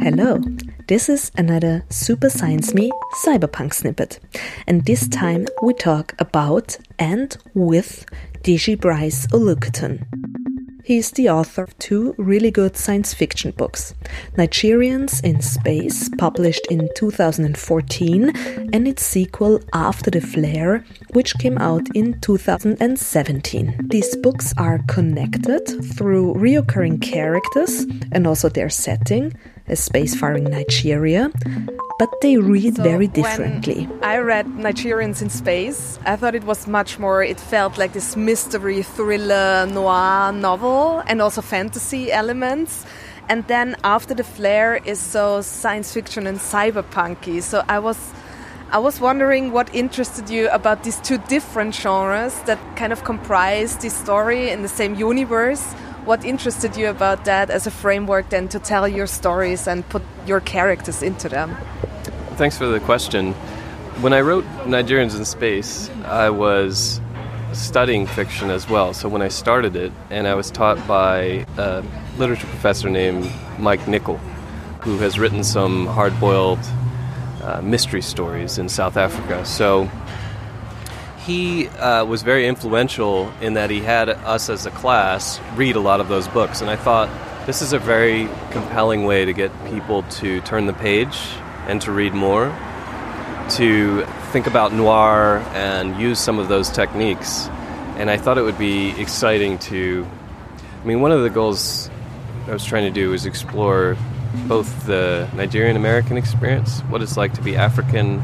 Hello, this is another Super Science Me cyberpunk snippet, and this time we talk about and with Deji Bryce Olukotun. He is the author of two really good science fiction books Nigerians in Space, published in 2014, and its sequel After the Flare, which came out in 2017. These books are connected through reoccurring characters and also their setting, a spacefaring Nigeria, but they read so very differently. I read Nigerians in Space. I thought it was much more, it felt like this mystery, thriller, noir novel, and also fantasy elements. And then after the flare is so science fiction and cyberpunky. So I was I was wondering what interested you about these two different genres that kind of comprise this story in the same universe. What interested you about that as a framework then to tell your stories and put your characters into them? thanks for the question. When I wrote Nigerians in Space, I was studying fiction as well. So when I started it, and I was taught by a literature professor named Mike Nicol, who has written some hard boiled uh, mystery stories in South Africa. So he uh, was very influential in that he had us as a class read a lot of those books. And I thought this is a very compelling way to get people to turn the page and to read more, to think about noir and use some of those techniques. And I thought it would be exciting to. I mean, one of the goals I was trying to do was explore both the Nigerian American experience, what it's like to be African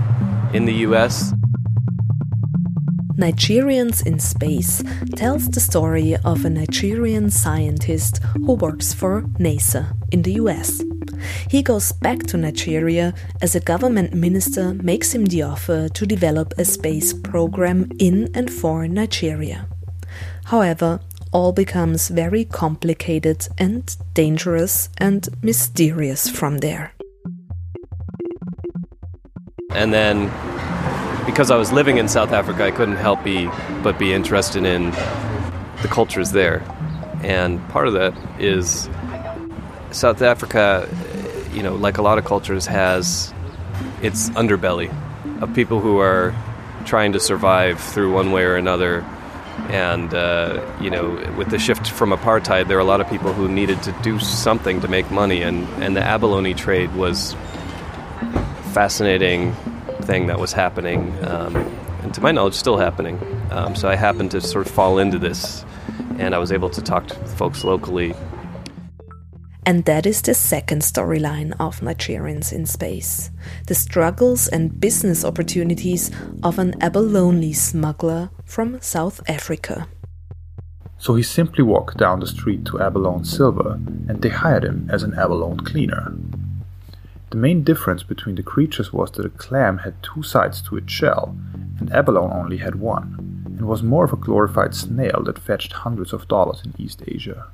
in the US. Nigerians in Space tells the story of a Nigerian scientist who works for NASA in the US. He goes back to Nigeria as a government minister makes him the offer to develop a space program in and for Nigeria. However, all becomes very complicated and dangerous and mysterious from there. And then because I was living in South Africa, I couldn't help be but be interested in the cultures there. And part of that is South Africa, you know, like a lot of cultures, has its underbelly of people who are trying to survive through one way or another. And, uh, you know, with the shift from apartheid, there are a lot of people who needed to do something to make money. And, and the abalone trade was fascinating thing that was happening, um, and to my knowledge, still happening. Um, so I happened to sort of fall into this, and I was able to talk to folks locally and that is the second storyline of Nigerians in Space the struggles and business opportunities of an abalone smuggler from South Africa. So he simply walked down the street to Abalone Silver and they hired him as an abalone cleaner. The main difference between the creatures was that a clam had two sides to its shell and abalone only had one, and was more of a glorified snail that fetched hundreds of dollars in East Asia.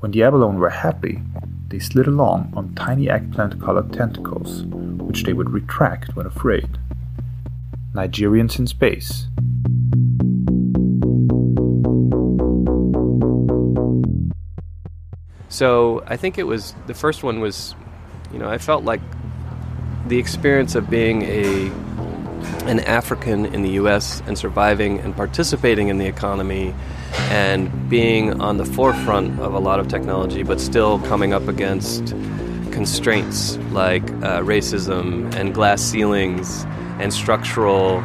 When the abalone were happy, they slid along on tiny eggplant colored tentacles, which they would retract when afraid. Nigerians in Space. So I think it was the first one was, you know, I felt like the experience of being a an African in the U.S. and surviving and participating in the economy and being on the forefront of a lot of technology, but still coming up against constraints like uh, racism and glass ceilings and structural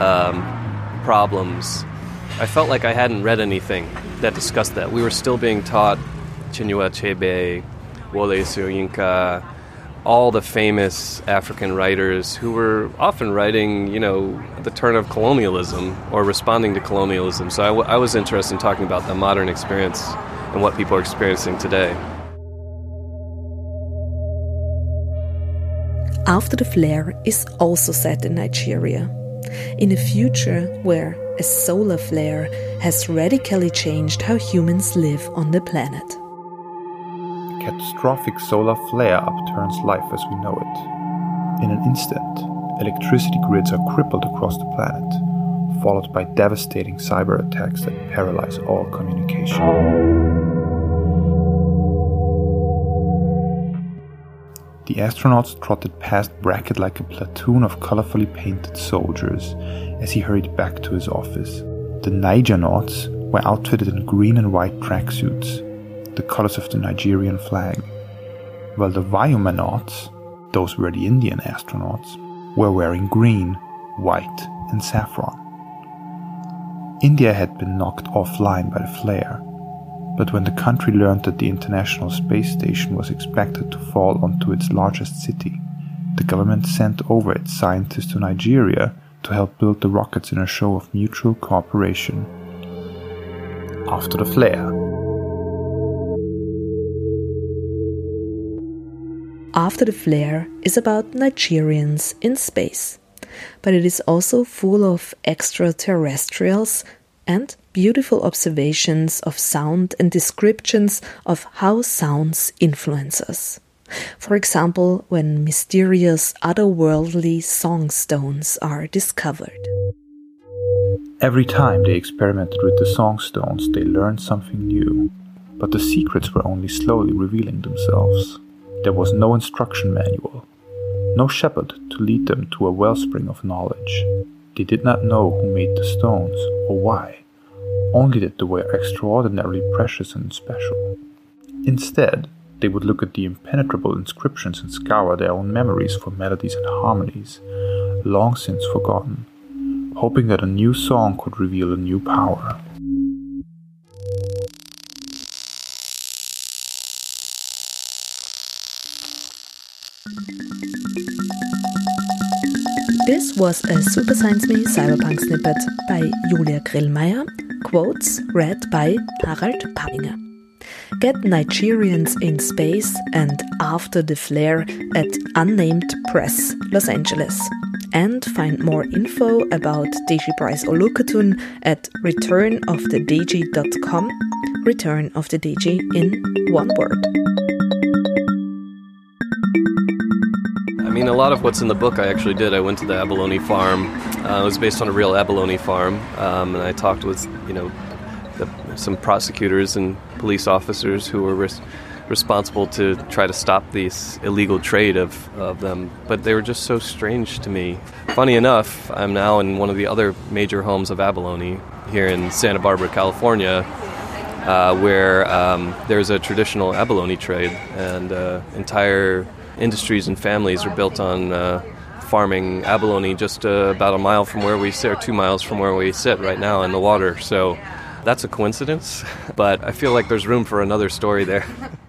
um, problems. I felt like I hadn't read anything that discussed that. We were still being taught Chinua Achebe, Wole Soyinka, all the famous African writers who were often writing, you know, the turn of colonialism or responding to colonialism. So I, w- I was interested in talking about the modern experience and what people are experiencing today. After the Flare is also set in Nigeria, in a future where a solar flare has radically changed how humans live on the planet catastrophic solar flare upturns life as we know it. In an instant, electricity grids are crippled across the planet. followed by devastating cyber attacks that paralyze all communication. The astronauts trotted past Brackett like a platoon of colorfully painted soldiers as he hurried back to his office. The Niger-nauts were outfitted in green and white tracksuits, the colors of the Nigerian flag, while the Vyomanauts, those were the Indian astronauts, were wearing green, white, and saffron. India had been knocked offline by the flare, but when the country learned that the International Space Station was expected to fall onto its largest city, the government sent over its scientists to Nigeria to help build the rockets in a show of mutual cooperation. After the flare, After the Flare is about Nigerians in space, but it is also full of extraterrestrials and beautiful observations of sound and descriptions of how sounds influence us. For example, when mysterious otherworldly song stones are discovered. Every time they experimented with the song stones, they learned something new, but the secrets were only slowly revealing themselves. There was no instruction manual, no shepherd to lead them to a wellspring of knowledge. They did not know who made the stones or why, only that they were extraordinarily precious and special. Instead, they would look at the impenetrable inscriptions and scour their own memories for melodies and harmonies, long since forgotten, hoping that a new song could reveal a new power. This was a Super Science Me Cyberpunk snippet by Julia Grillmeier, quotes read by Harald Papinger. Get Nigerians in Space and After the Flare at Unnamed Press, Los Angeles. And find more info about Deji Bryce Olukotun at returnofthedeji.com. Return of the Deji in one word. Mean, a lot of what's in the book I actually did. I went to the abalone farm. Uh, it was based on a real abalone farm, um, and I talked with, you know, the, some prosecutors and police officers who were res- responsible to try to stop this illegal trade of, of them. But they were just so strange to me. Funny enough, I'm now in one of the other major homes of abalone here in Santa Barbara, California, uh, where um, there's a traditional abalone trade and uh, entire industries and families are built on uh, farming abalone just uh, about a mile from where we sit, or two miles from where we sit right now in the water. So that's a coincidence, but I feel like there's room for another story there.